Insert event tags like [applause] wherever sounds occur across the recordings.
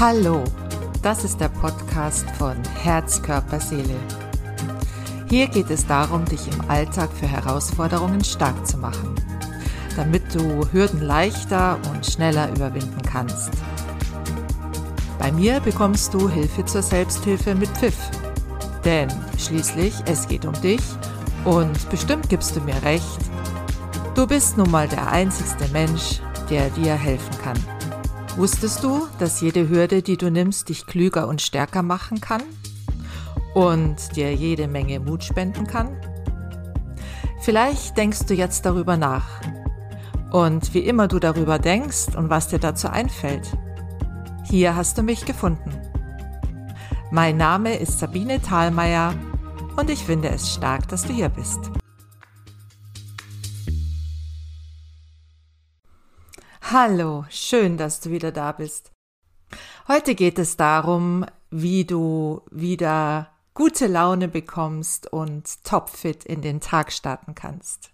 Hallo, das ist der Podcast von Herz, Körper, Seele. Hier geht es darum, dich im Alltag für Herausforderungen stark zu machen, damit du Hürden leichter und schneller überwinden kannst. Bei mir bekommst du Hilfe zur Selbsthilfe mit Pfiff. Denn schließlich, es geht um dich und bestimmt gibst du mir recht, du bist nun mal der einzigste Mensch, der dir helfen kann. Wusstest du, dass jede Hürde, die du nimmst, dich klüger und stärker machen kann? Und dir jede Menge Mut spenden kann? Vielleicht denkst du jetzt darüber nach. Und wie immer du darüber denkst und was dir dazu einfällt, hier hast du mich gefunden. Mein Name ist Sabine Thalmeier und ich finde es stark, dass du hier bist. Hallo, schön, dass du wieder da bist. Heute geht es darum, wie du wieder gute Laune bekommst und topfit in den Tag starten kannst.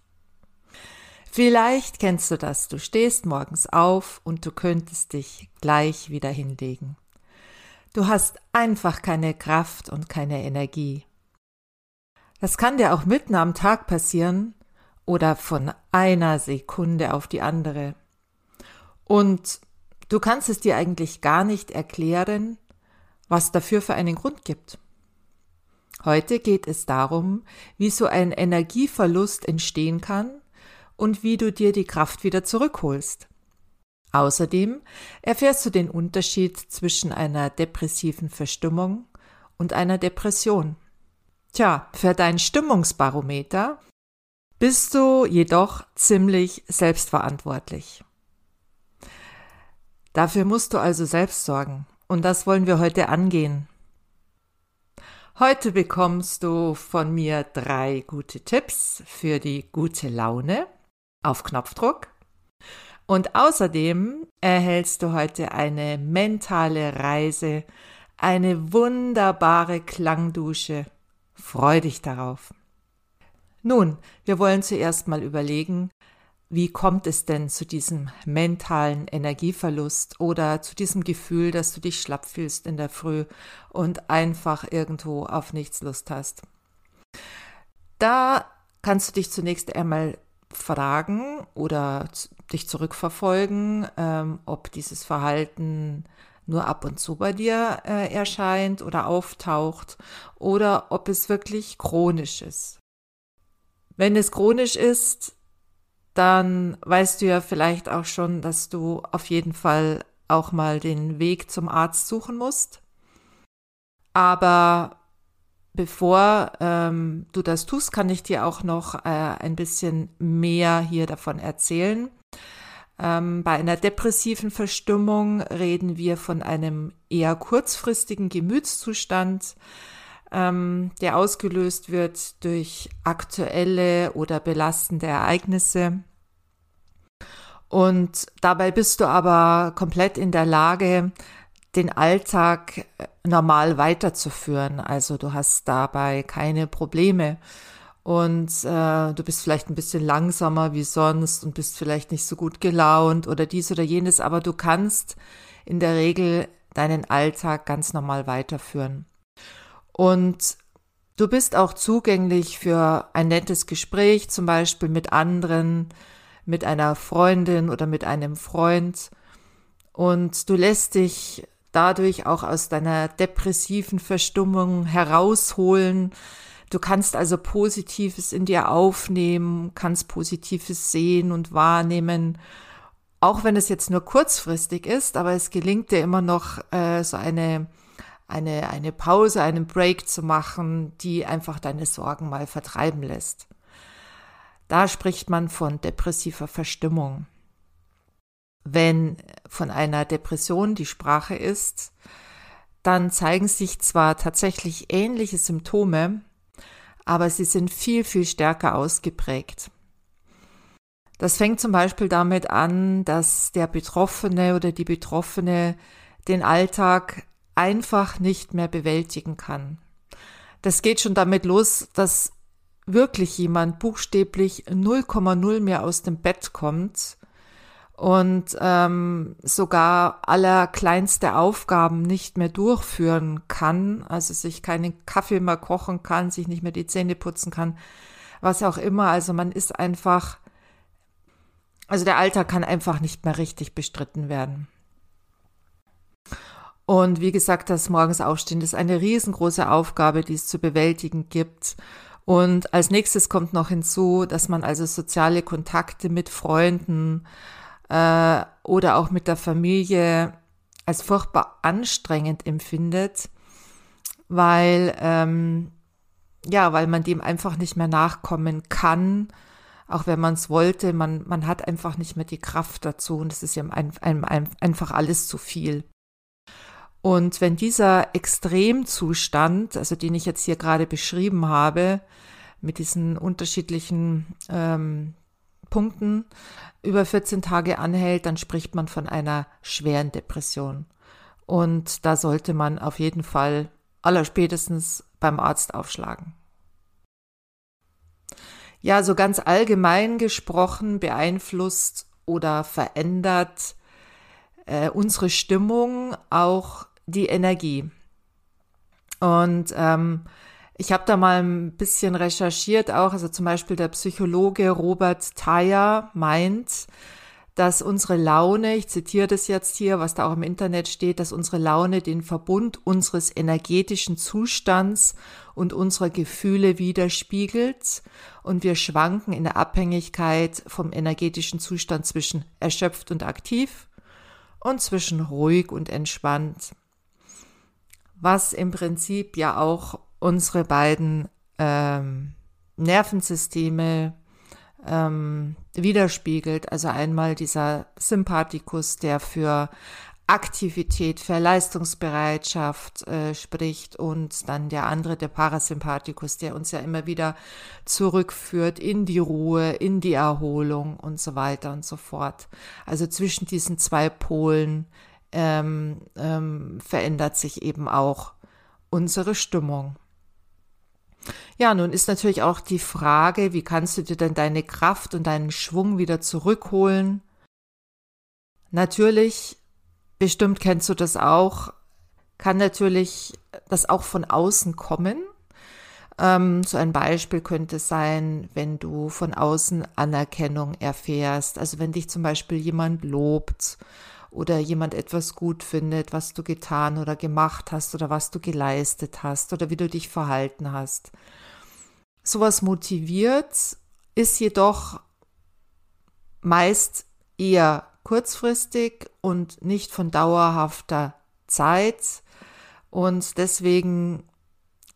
Vielleicht kennst du das, du stehst morgens auf und du könntest dich gleich wieder hinlegen. Du hast einfach keine Kraft und keine Energie. Das kann dir auch mitten am Tag passieren oder von einer Sekunde auf die andere. Und du kannst es dir eigentlich gar nicht erklären, was dafür für einen Grund gibt. Heute geht es darum, wie so ein Energieverlust entstehen kann und wie du dir die Kraft wieder zurückholst. Außerdem erfährst du den Unterschied zwischen einer depressiven Verstimmung und einer Depression. Tja, für dein Stimmungsbarometer bist du jedoch ziemlich selbstverantwortlich. Dafür musst du also selbst sorgen. Und das wollen wir heute angehen. Heute bekommst du von mir drei gute Tipps für die gute Laune auf Knopfdruck. Und außerdem erhältst du heute eine mentale Reise, eine wunderbare Klangdusche. Freu dich darauf. Nun, wir wollen zuerst mal überlegen, wie kommt es denn zu diesem mentalen Energieverlust oder zu diesem Gefühl, dass du dich schlapp fühlst in der Früh und einfach irgendwo auf nichts Lust hast? Da kannst du dich zunächst einmal fragen oder dich zurückverfolgen, ähm, ob dieses Verhalten nur ab und zu bei dir äh, erscheint oder auftaucht oder ob es wirklich chronisch ist. Wenn es chronisch ist, dann weißt du ja vielleicht auch schon, dass du auf jeden Fall auch mal den Weg zum Arzt suchen musst. Aber bevor ähm, du das tust, kann ich dir auch noch äh, ein bisschen mehr hier davon erzählen. Ähm, bei einer depressiven Verstimmung reden wir von einem eher kurzfristigen Gemütszustand, ähm, der ausgelöst wird durch aktuelle oder belastende Ereignisse. Und dabei bist du aber komplett in der Lage, den Alltag äh, normal weiterzuführen. Also du hast dabei keine Probleme und äh, du bist vielleicht ein bisschen langsamer wie sonst und bist vielleicht nicht so gut gelaunt oder dies oder jenes, aber du kannst in der Regel deinen Alltag ganz normal weiterführen. Und du bist auch zugänglich für ein nettes Gespräch, zum Beispiel mit anderen, mit einer Freundin oder mit einem Freund. Und du lässt dich dadurch auch aus deiner depressiven Verstimmung herausholen. Du kannst also Positives in dir aufnehmen, kannst Positives sehen und wahrnehmen, auch wenn es jetzt nur kurzfristig ist, aber es gelingt dir immer noch äh, so eine eine, eine Pause, einen Break zu machen, die einfach deine Sorgen mal vertreiben lässt. Da spricht man von depressiver Verstimmung. Wenn von einer Depression die Sprache ist, dann zeigen sich zwar tatsächlich ähnliche Symptome, aber sie sind viel, viel stärker ausgeprägt. Das fängt zum Beispiel damit an, dass der Betroffene oder die Betroffene den Alltag einfach nicht mehr bewältigen kann. Das geht schon damit los, dass wirklich jemand buchstäblich 0,0 mehr aus dem Bett kommt und ähm, sogar allerkleinste Aufgaben nicht mehr durchführen kann, also sich keinen Kaffee mehr kochen kann, sich nicht mehr die Zähne putzen kann, was auch immer. Also man ist einfach, also der Alltag kann einfach nicht mehr richtig bestritten werden. Und wie gesagt, das Morgens aufstehen ist eine riesengroße Aufgabe, die es zu bewältigen gibt. Und als nächstes kommt noch hinzu, dass man also soziale Kontakte mit Freunden, äh, oder auch mit der Familie als furchtbar anstrengend empfindet, weil ähm, ja, weil man dem einfach nicht mehr nachkommen kann, auch wenn man es wollte, man, man hat einfach nicht mehr die Kraft dazu und es ist ja ein, ein, ein, einfach alles zu viel. Und wenn dieser Extremzustand, also den ich jetzt hier gerade beschrieben habe, mit diesen unterschiedlichen ähm, Punkten über 14 Tage anhält, dann spricht man von einer schweren Depression. Und da sollte man auf jeden Fall allerspätestens beim Arzt aufschlagen. Ja, so ganz allgemein gesprochen beeinflusst oder verändert äh, unsere Stimmung auch die Energie. Und ähm, ich habe da mal ein bisschen recherchiert auch, also zum Beispiel der Psychologe Robert Thayer meint, dass unsere Laune, ich zitiere das jetzt hier, was da auch im Internet steht, dass unsere Laune den Verbund unseres energetischen Zustands und unserer Gefühle widerspiegelt und wir schwanken in der Abhängigkeit vom energetischen Zustand zwischen erschöpft und aktiv und zwischen ruhig und entspannt. Was im Prinzip ja auch unsere beiden ähm, Nervensysteme ähm, widerspiegelt. Also einmal dieser Sympathikus, der für Aktivität, für Leistungsbereitschaft äh, spricht und dann der andere, der Parasympathikus, der uns ja immer wieder zurückführt in die Ruhe, in die Erholung und so weiter und so fort. Also zwischen diesen zwei Polen ähm, ähm, verändert sich eben auch unsere Stimmung. Ja, nun ist natürlich auch die Frage, wie kannst du dir denn deine Kraft und deinen Schwung wieder zurückholen? Natürlich, bestimmt kennst du das auch, kann natürlich das auch von außen kommen. Ähm, so ein Beispiel könnte sein, wenn du von außen Anerkennung erfährst. Also wenn dich zum Beispiel jemand lobt oder jemand etwas gut findet, was du getan oder gemacht hast oder was du geleistet hast oder wie du dich verhalten hast. Sowas motiviert, ist jedoch meist eher kurzfristig und nicht von dauerhafter Zeit. Und deswegen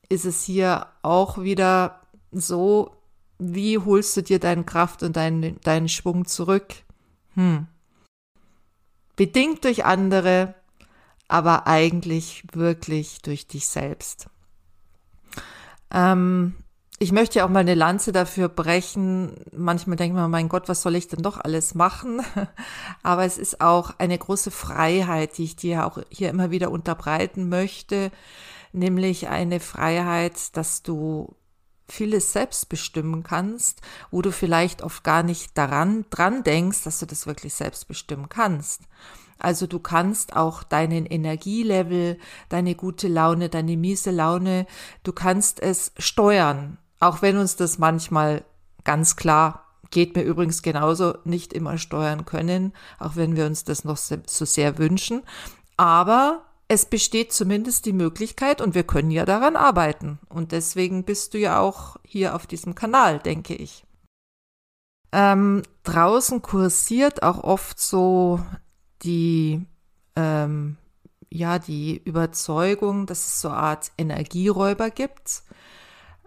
ist es hier auch wieder so, wie holst du dir deine Kraft und deinen, deinen Schwung zurück? Hm bedingt durch andere, aber eigentlich wirklich durch dich selbst. Ähm, ich möchte ja auch mal eine Lanze dafür brechen. Manchmal denkt man, mein Gott, was soll ich denn doch alles machen? [laughs] Aber es ist auch eine große Freiheit, die ich dir auch hier immer wieder unterbreiten möchte, nämlich eine Freiheit, dass du vieles selbst bestimmen kannst, wo du vielleicht oft gar nicht daran dran denkst, dass du das wirklich selbst bestimmen kannst. Also du kannst auch deinen Energielevel, deine gute Laune, deine miese Laune, du kannst es steuern, auch wenn uns das manchmal ganz klar geht mir übrigens genauso nicht immer steuern können, auch wenn wir uns das noch so sehr wünschen. Aber es besteht zumindest die Möglichkeit und wir können ja daran arbeiten. Und deswegen bist du ja auch hier auf diesem Kanal, denke ich. Ähm, draußen kursiert auch oft so die, ähm, ja, die Überzeugung, dass es so eine Art Energieräuber gibt.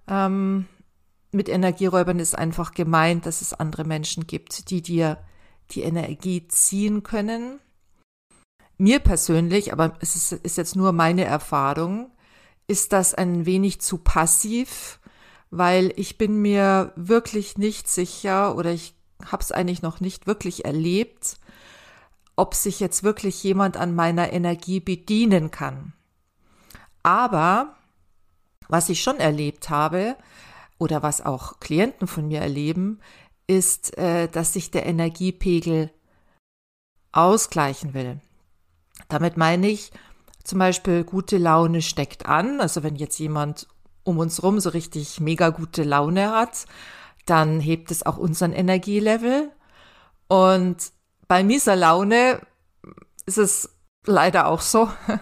Ähm, mit Energieräubern ist einfach gemeint, dass es andere Menschen gibt, die dir die Energie ziehen können mir persönlich, aber es ist, ist jetzt nur meine Erfahrung, ist das ein wenig zu passiv, weil ich bin mir wirklich nicht sicher oder ich habe es eigentlich noch nicht wirklich erlebt, ob sich jetzt wirklich jemand an meiner Energie bedienen kann. Aber was ich schon erlebt habe oder was auch Klienten von mir erleben, ist, äh, dass sich der Energiepegel ausgleichen will. Damit meine ich zum Beispiel, gute Laune steckt an. Also wenn jetzt jemand um uns rum so richtig mega gute Laune hat, dann hebt es auch unseren Energielevel. Und bei mieser Laune ist es leider auch so, [laughs]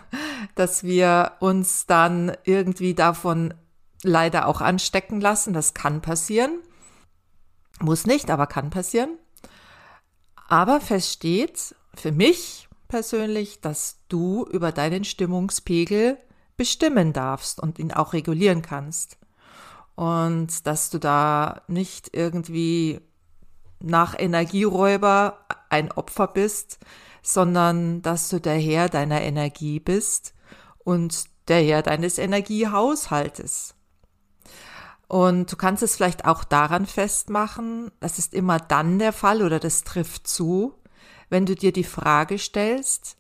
dass wir uns dann irgendwie davon leider auch anstecken lassen. Das kann passieren. Muss nicht, aber kann passieren. Aber feststeht für mich persönlich, dass du über deinen Stimmungspegel bestimmen darfst und ihn auch regulieren kannst. Und dass du da nicht irgendwie nach Energieräuber ein Opfer bist, sondern dass du der Herr deiner Energie bist und der Herr deines Energiehaushaltes. Und du kannst es vielleicht auch daran festmachen, das ist immer dann der Fall oder das trifft zu, wenn du dir die Frage stellst,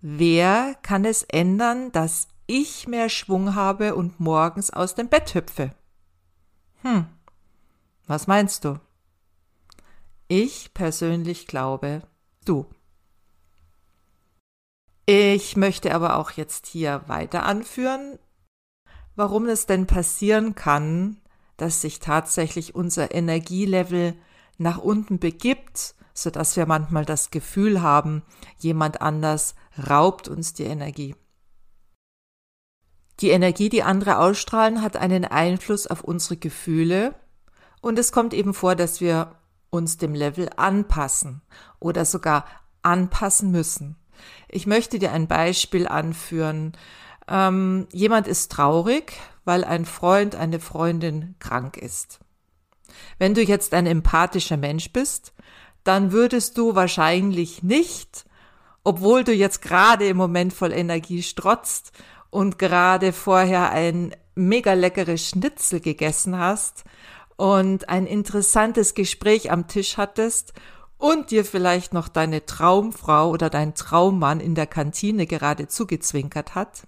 wer kann es ändern, dass ich mehr Schwung habe und morgens aus dem Bett hüpfe? Hm, was meinst du? Ich persönlich glaube, du. Ich möchte aber auch jetzt hier weiter anführen, warum es denn passieren kann, dass sich tatsächlich unser Energielevel nach unten begibt, so dass wir manchmal das Gefühl haben, jemand anders raubt uns die Energie. Die Energie, die andere ausstrahlen, hat einen Einfluss auf unsere Gefühle und es kommt eben vor, dass wir uns dem Level anpassen oder sogar anpassen müssen. Ich möchte dir ein Beispiel anführen. Ähm, jemand ist traurig, weil ein Freund, eine Freundin krank ist. Wenn du jetzt ein empathischer Mensch bist, dann würdest du wahrscheinlich nicht, obwohl du jetzt gerade im Moment voll Energie strotzt und gerade vorher ein mega leckeres Schnitzel gegessen hast und ein interessantes Gespräch am Tisch hattest und dir vielleicht noch deine Traumfrau oder dein Traummann in der Kantine gerade zugezwinkert hat,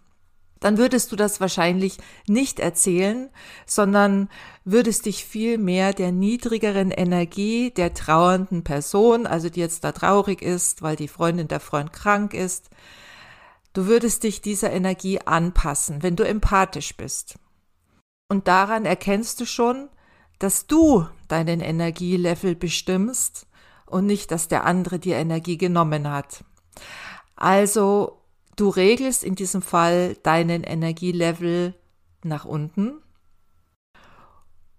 dann würdest du das wahrscheinlich nicht erzählen, sondern würdest dich viel mehr der niedrigeren Energie der trauernden Person, also die jetzt da traurig ist, weil die Freundin der Freund krank ist, du würdest dich dieser Energie anpassen, wenn du empathisch bist. Und daran erkennst du schon, dass du deinen Energielevel bestimmst und nicht, dass der andere dir Energie genommen hat. Also du regelst in diesem Fall deinen Energielevel nach unten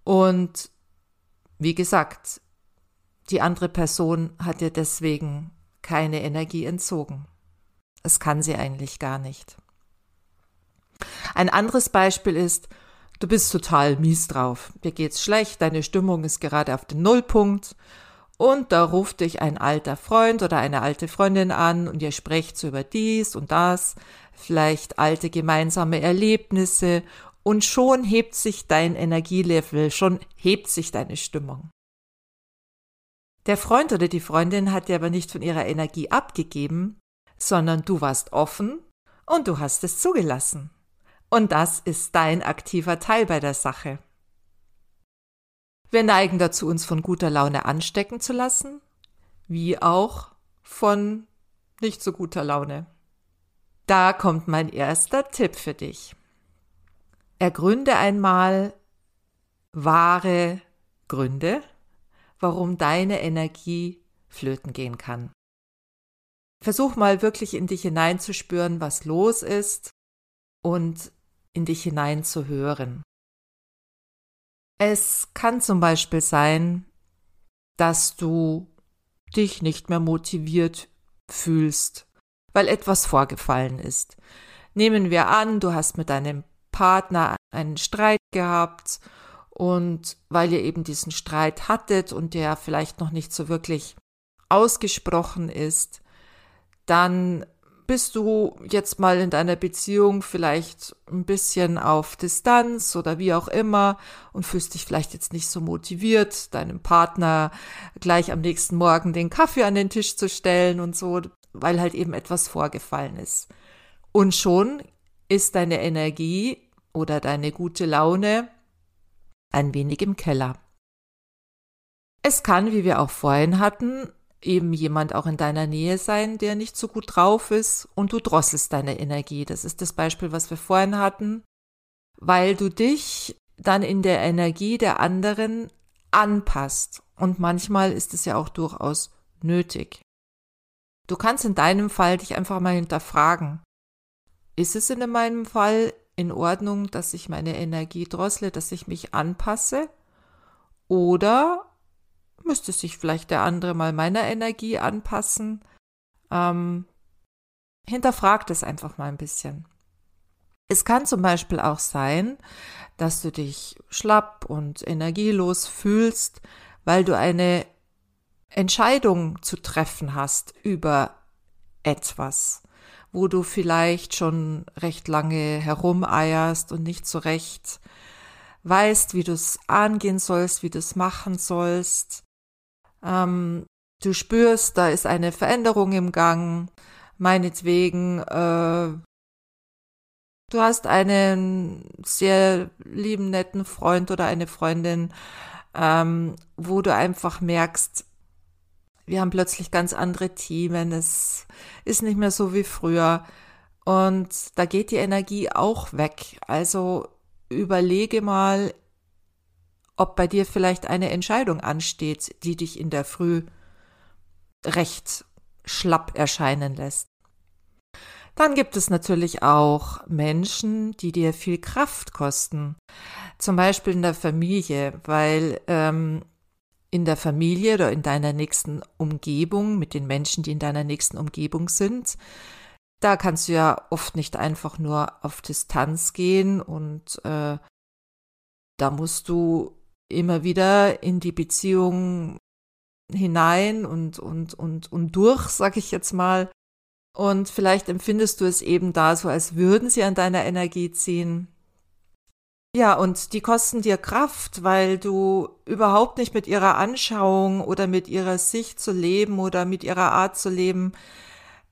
und wie gesagt, die andere Person hat dir deswegen keine Energie entzogen. Es kann sie eigentlich gar nicht. Ein anderes Beispiel ist, du bist total mies drauf. Dir geht's schlecht, deine Stimmung ist gerade auf den Nullpunkt und da ruft dich ein alter Freund oder eine alte Freundin an und ihr sprecht so über dies und das, vielleicht alte gemeinsame Erlebnisse und schon hebt sich dein Energielevel, schon hebt sich deine Stimmung. Der Freund oder die Freundin hat dir aber nicht von ihrer Energie abgegeben, sondern du warst offen und du hast es zugelassen. Und das ist dein aktiver Teil bei der Sache. Wir neigen dazu, uns von guter Laune anstecken zu lassen, wie auch von nicht so guter Laune. Da kommt mein erster Tipp für dich. Ergründe einmal wahre Gründe, warum deine Energie flöten gehen kann. Versuch mal wirklich in dich hineinzuspüren, was los ist und in dich hineinzuhören. Es kann zum Beispiel sein, dass du dich nicht mehr motiviert fühlst, weil etwas vorgefallen ist. Nehmen wir an, du hast mit deinem Partner einen Streit gehabt und weil ihr eben diesen Streit hattet und der vielleicht noch nicht so wirklich ausgesprochen ist, dann bist du jetzt mal in deiner Beziehung vielleicht ein bisschen auf Distanz oder wie auch immer und fühlst dich vielleicht jetzt nicht so motiviert, deinem Partner gleich am nächsten Morgen den Kaffee an den Tisch zu stellen und so, weil halt eben etwas vorgefallen ist. Und schon ist deine Energie oder deine gute Laune ein wenig im Keller. Es kann, wie wir auch vorhin hatten, eben jemand auch in deiner Nähe sein, der nicht so gut drauf ist und du drosselst deine Energie. Das ist das Beispiel, was wir vorhin hatten, weil du dich dann in der Energie der anderen anpasst. Und manchmal ist es ja auch durchaus nötig. Du kannst in deinem Fall dich einfach mal hinterfragen. Ist es in meinem Fall in Ordnung, dass ich meine Energie drossle, dass ich mich anpasse? Oder müsste sich vielleicht der andere mal meiner Energie anpassen? Ähm, hinterfragt es einfach mal ein bisschen. Es kann zum Beispiel auch sein, dass du dich schlapp und energielos fühlst, weil du eine Entscheidung zu treffen hast über etwas, wo du vielleicht schon recht lange herumeierst und nicht so recht weißt, wie du es angehen sollst, wie du es machen sollst. Ähm, du spürst, da ist eine Veränderung im Gang. Meinetwegen, äh, du hast einen sehr lieben, netten Freund oder eine Freundin, ähm, wo du einfach merkst, wir haben plötzlich ganz andere Themen, es ist nicht mehr so wie früher und da geht die Energie auch weg. Also überlege mal, ob bei dir vielleicht eine Entscheidung ansteht, die dich in der Früh recht schlapp erscheinen lässt. Dann gibt es natürlich auch Menschen, die dir viel Kraft kosten. Zum Beispiel in der Familie, weil ähm, in der Familie oder in deiner nächsten Umgebung, mit den Menschen, die in deiner nächsten Umgebung sind, da kannst du ja oft nicht einfach nur auf Distanz gehen und äh, da musst du immer wieder in die Beziehung hinein und, und, und, und durch, sag ich jetzt mal. Und vielleicht empfindest du es eben da so, als würden sie an deiner Energie ziehen. Ja, und die kosten dir Kraft, weil du überhaupt nicht mit ihrer Anschauung oder mit ihrer Sicht zu leben oder mit ihrer Art zu leben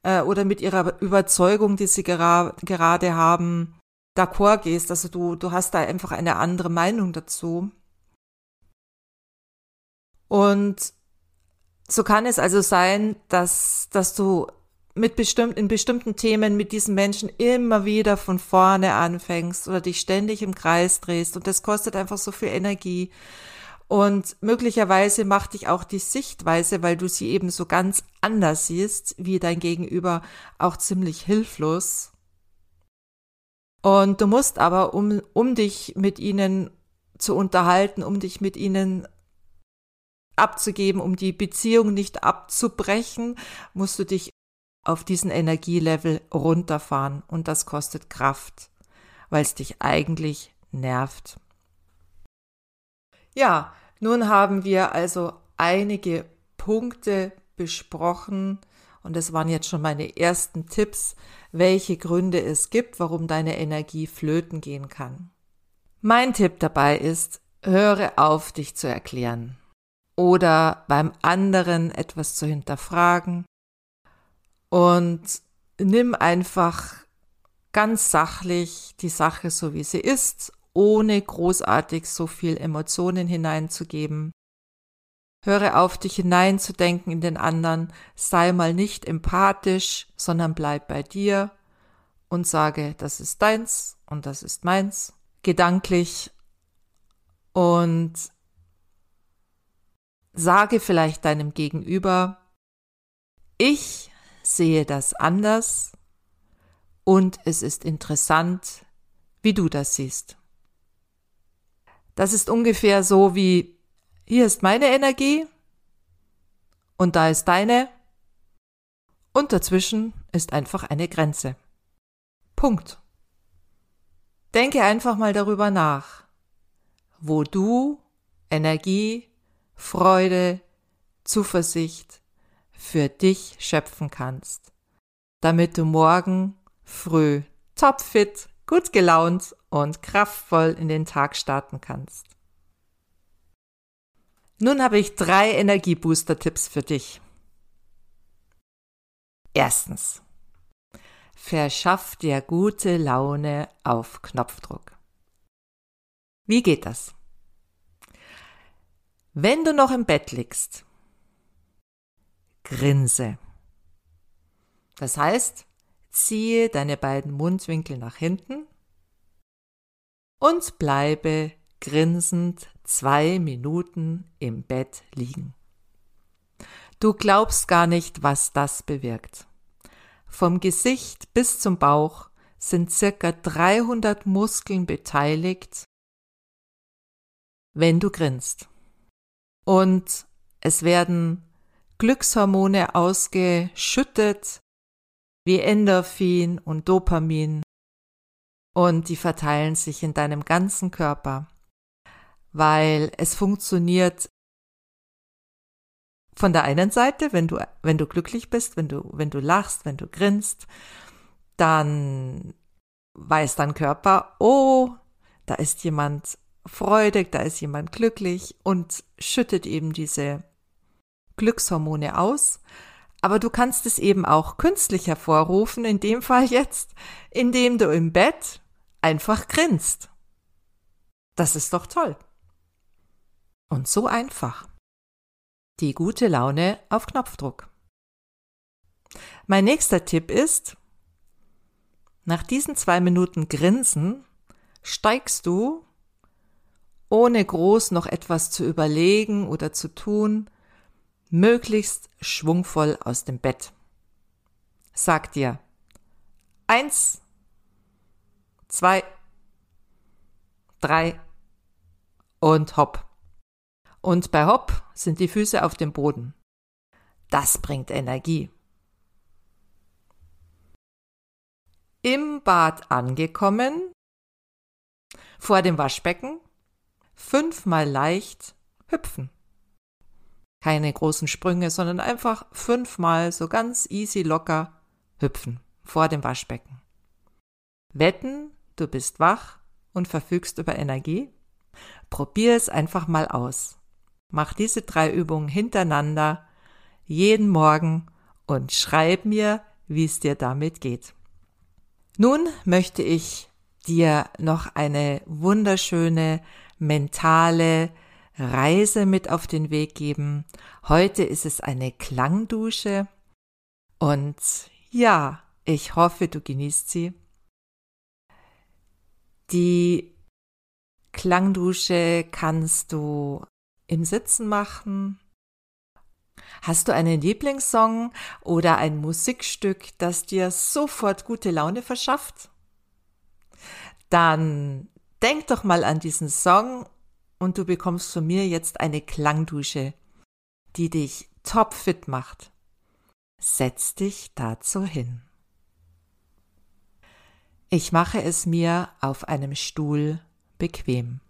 äh, oder mit ihrer Überzeugung, die sie gera gerade haben, d'accord gehst. Also du, du hast da einfach eine andere Meinung dazu. Und so kann es also sein, dass, dass du mit bestimmt, in bestimmten Themen mit diesen Menschen immer wieder von vorne anfängst oder dich ständig im Kreis drehst und das kostet einfach so viel Energie. Und möglicherweise macht dich auch die Sichtweise, weil du sie eben so ganz anders siehst, wie dein Gegenüber, auch ziemlich hilflos. Und du musst aber, um, um dich mit ihnen zu unterhalten, um dich mit ihnen abzugeben, um die Beziehung nicht abzubrechen, musst du dich auf diesen Energielevel runterfahren und das kostet Kraft, weil es dich eigentlich nervt. Ja, nun haben wir also einige Punkte besprochen und das waren jetzt schon meine ersten Tipps, welche Gründe es gibt, warum deine Energie flöten gehen kann. Mein Tipp dabei ist, höre auf, dich zu erklären oder beim anderen etwas zu hinterfragen. Und nimm einfach ganz sachlich die Sache so wie sie ist, ohne großartig so viel Emotionen hineinzugeben. Höre auf, dich hineinzudenken in den anderen, sei mal nicht empathisch, sondern bleib bei dir und sage, das ist deins und das ist meins, gedanklich und sage vielleicht deinem Gegenüber, ich sehe das anders und es ist interessant, wie du das siehst. Das ist ungefähr so wie, hier ist meine Energie und da ist deine und dazwischen ist einfach eine Grenze. Punkt. Denke einfach mal darüber nach, wo du Energie, Freude, Zuversicht, für dich schöpfen kannst, damit du morgen früh topfit, gut gelaunt und kraftvoll in den Tag starten kannst. Nun habe ich drei Energiebooster-Tipps für dich. Erstens. Verschaff dir gute Laune auf Knopfdruck. Wie geht das? Wenn du noch im Bett liegst grinse. Das heißt, ziehe deine beiden Mundwinkel nach hinten und bleibe grinsend zwei Minuten im Bett liegen. Du glaubst gar nicht, was das bewirkt. Vom Gesicht bis zum Bauch sind circa 300 Muskeln beteiligt, wenn du grinst. Und es werden Glückshormone ausgeschüttet, wie Endorphin und Dopamin, und die verteilen sich in deinem ganzen Körper, weil es funktioniert von der einen Seite, wenn du, wenn du glücklich bist, wenn du, wenn du lachst, wenn du grinst, dann weiß dein Körper, oh, da ist jemand freudig, da ist jemand glücklich und schüttet eben diese Glückshormone aus. Aber du kannst es eben auch künstlich hervorrufen, in dem Fall jetzt, indem du im Bett einfach grinst. Das ist doch toll. Und so einfach. Die gute Laune auf Knopfdruck. Mein nächster Tipp ist, nach diesen zwei Minuten Grinsen steigst du, ohne groß noch etwas zu überlegen oder zu tun, möglichst schwungvoll aus dem Bett. Sag dir eins, zwei, drei und hopp. Und bei hopp sind die Füße auf dem Boden. Das bringt Energie. Im Bad angekommen, vor dem Waschbecken, fünfmal leicht hüpfen. Keine großen Sprünge, sondern einfach fünfmal so ganz easy locker hüpfen vor dem Waschbecken. Wetten, du bist wach und verfügst über Energie? Probier es einfach mal aus. Mach diese drei Übungen hintereinander jeden Morgen und schreib mir, wie es dir damit geht. Nun möchte ich dir noch eine wunderschöne mentale Reise mit auf den Weg geben. Heute ist es eine Klangdusche und ja, ich hoffe, du genießt sie. Die Klangdusche kannst du im Sitzen machen. Hast du einen Lieblingssong oder ein Musikstück, das dir sofort gute Laune verschafft? Dann denk doch mal an diesen Song und du bekommst von mir jetzt eine Klangdusche, die dich topfit macht. Setz dich dazu hin. Ich mache es mir auf einem Stuhl bequem.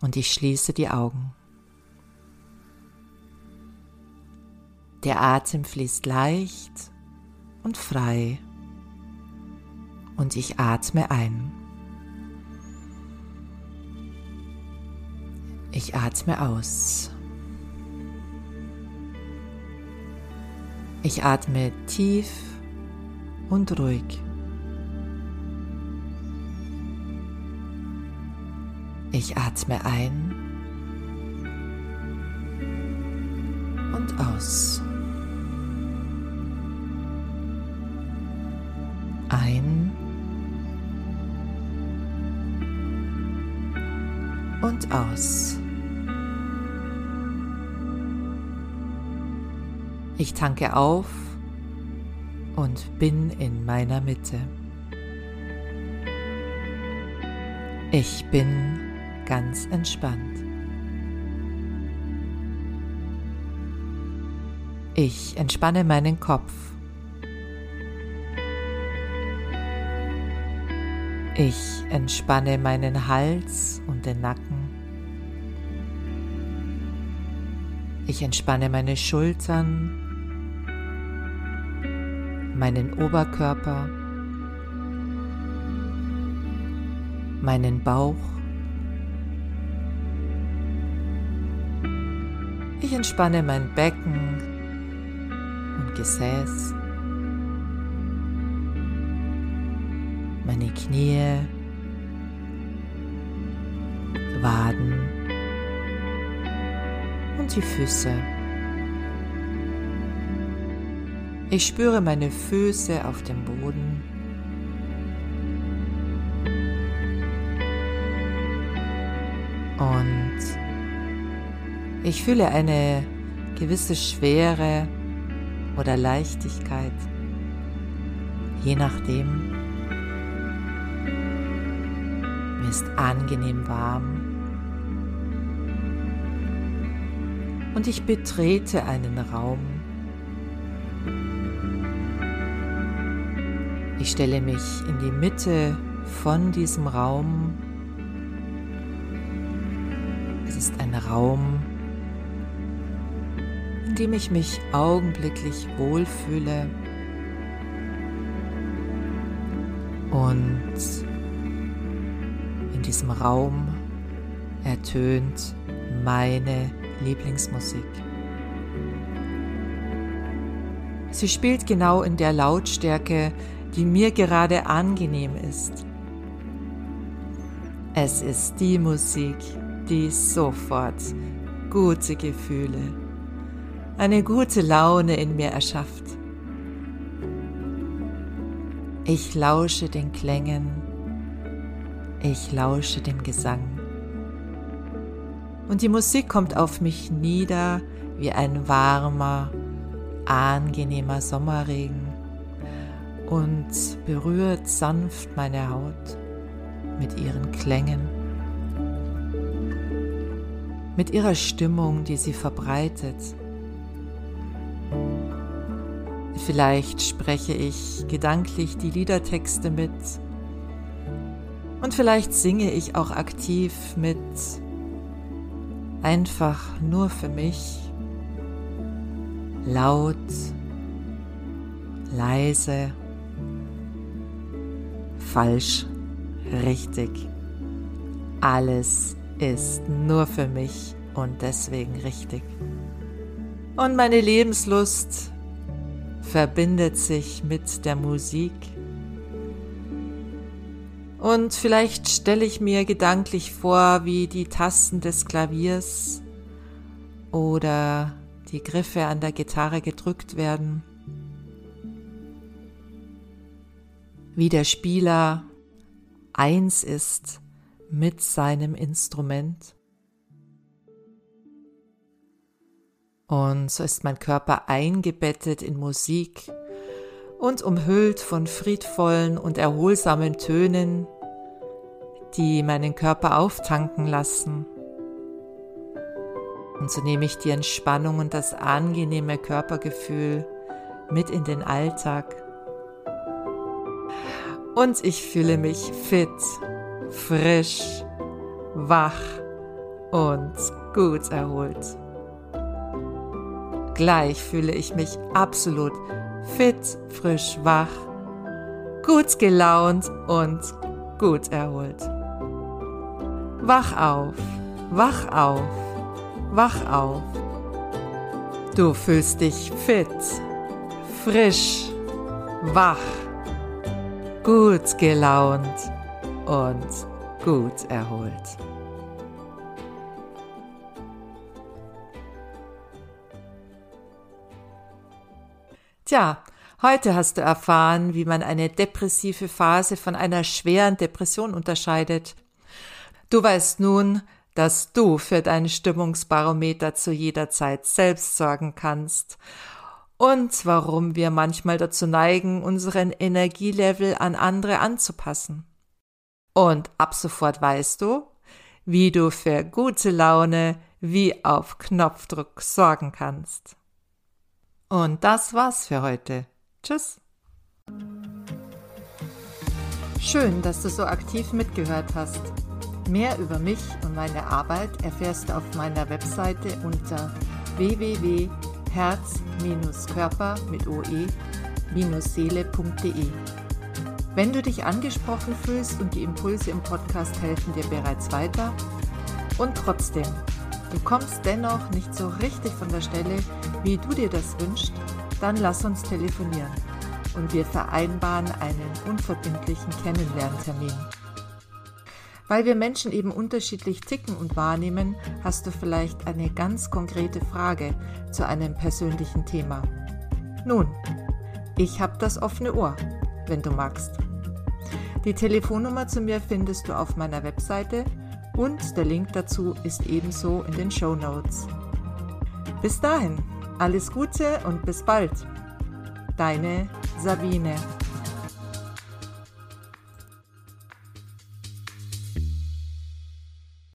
Und ich schließe die Augen. Der Atem fließt leicht und frei. Und ich atme ein. Ich atme aus. Ich atme tief und ruhig. Ich atme ein und aus. Und aus. Ich tanke auf und bin in meiner Mitte. Ich bin ganz entspannt. Ich entspanne meinen Kopf. Ich entspanne meinen Hals und den Nacken. Ich entspanne meine Schultern, meinen Oberkörper, meinen Bauch. Ich entspanne mein Becken und Gesäß, meine Knie, Waden und die Füße. Ich spüre meine Füße auf dem Boden. Und ich fühle eine gewisse Schwere oder Leichtigkeit, je nachdem. Mir ist angenehm warm. Und ich betrete einen Raum. Ich stelle mich in die Mitte von diesem Raum. Es ist ein Raum, in dem ich mich augenblicklich wohlfühle und in diesem Raum ertönt meine Lieblingsmusik. Sie spielt genau in der Lautstärke, die mir gerade angenehm ist. Es ist die Musik, die sofort gute Gefühle, eine gute Laune in mir erschafft. Ich lausche den Klängen, ich lausche dem Gesang. Und die Musik kommt auf mich nieder wie ein warmer, angenehmer Sommerregen und berührt sanft meine Haut mit ihren Klängen, mit ihrer Stimmung, die sie verbreitet. Vielleicht spreche ich gedanklich die Liedertexte mit und vielleicht singe ich auch aktiv mit einfach nur für mich, laut, leise, falsch, richtig. Alles ist nur für mich und deswegen richtig. Und meine Lebenslust verbindet sich mit der Musik und vielleicht stelle ich mir gedanklich vor, wie die Tasten des Klaviers oder die Griffe an der Gitarre gedrückt werden, wie der Spieler eins ist mit seinem Instrument. Und so ist mein Körper eingebettet in Musik und umhüllt von friedvollen und erholsamen Tönen, die meinen Körper auftanken lassen. Und so nehme ich die Entspannung und das angenehme Körpergefühl mit in den Alltag. Und ich fühle mich fit, frisch, wach und gut erholt. Gleich fühle ich mich absolut fit, frisch, wach, gut gelaunt und gut erholt. Wach auf, wach auf, wach auf. Du fühlst dich fit, frisch, wach, gut gelaunt und gut erholt. Tja, heute hast du erfahren, wie man eine depressive Phase von einer schweren Depression unterscheidet. Du weißt nun, dass du für dein Stimmungsbarometer zu jeder Zeit selbst sorgen kannst und warum wir manchmal dazu neigen, unseren Energielevel an andere anzupassen. Und ab sofort weißt du, wie du für gute Laune wie auf Knopfdruck sorgen kannst. Und das war's für heute. Tschüss. Schön, dass du so aktiv mitgehört hast. Mehr über mich und meine Arbeit erfährst du auf meiner Webseite unter www.herz-körper mit oe-seele.de. Wenn du dich angesprochen fühlst und die Impulse im Podcast helfen dir bereits weiter und trotzdem Du kommst dennoch nicht so richtig von der Stelle, wie du dir das wünschst, dann lass uns telefonieren und wir vereinbaren einen unverbindlichen Kennenlerntermin. Weil wir Menschen eben unterschiedlich ticken und wahrnehmen, hast du vielleicht eine ganz konkrete Frage zu einem persönlichen Thema. Nun, Ich habe das offene Ohr, wenn du magst. Die Telefonnummer zu mir findest du auf meiner Webseite und der Link dazu ist ebenso in den Show Notes. Bis dahin, alles Gute und bis bald. Deine Sabine.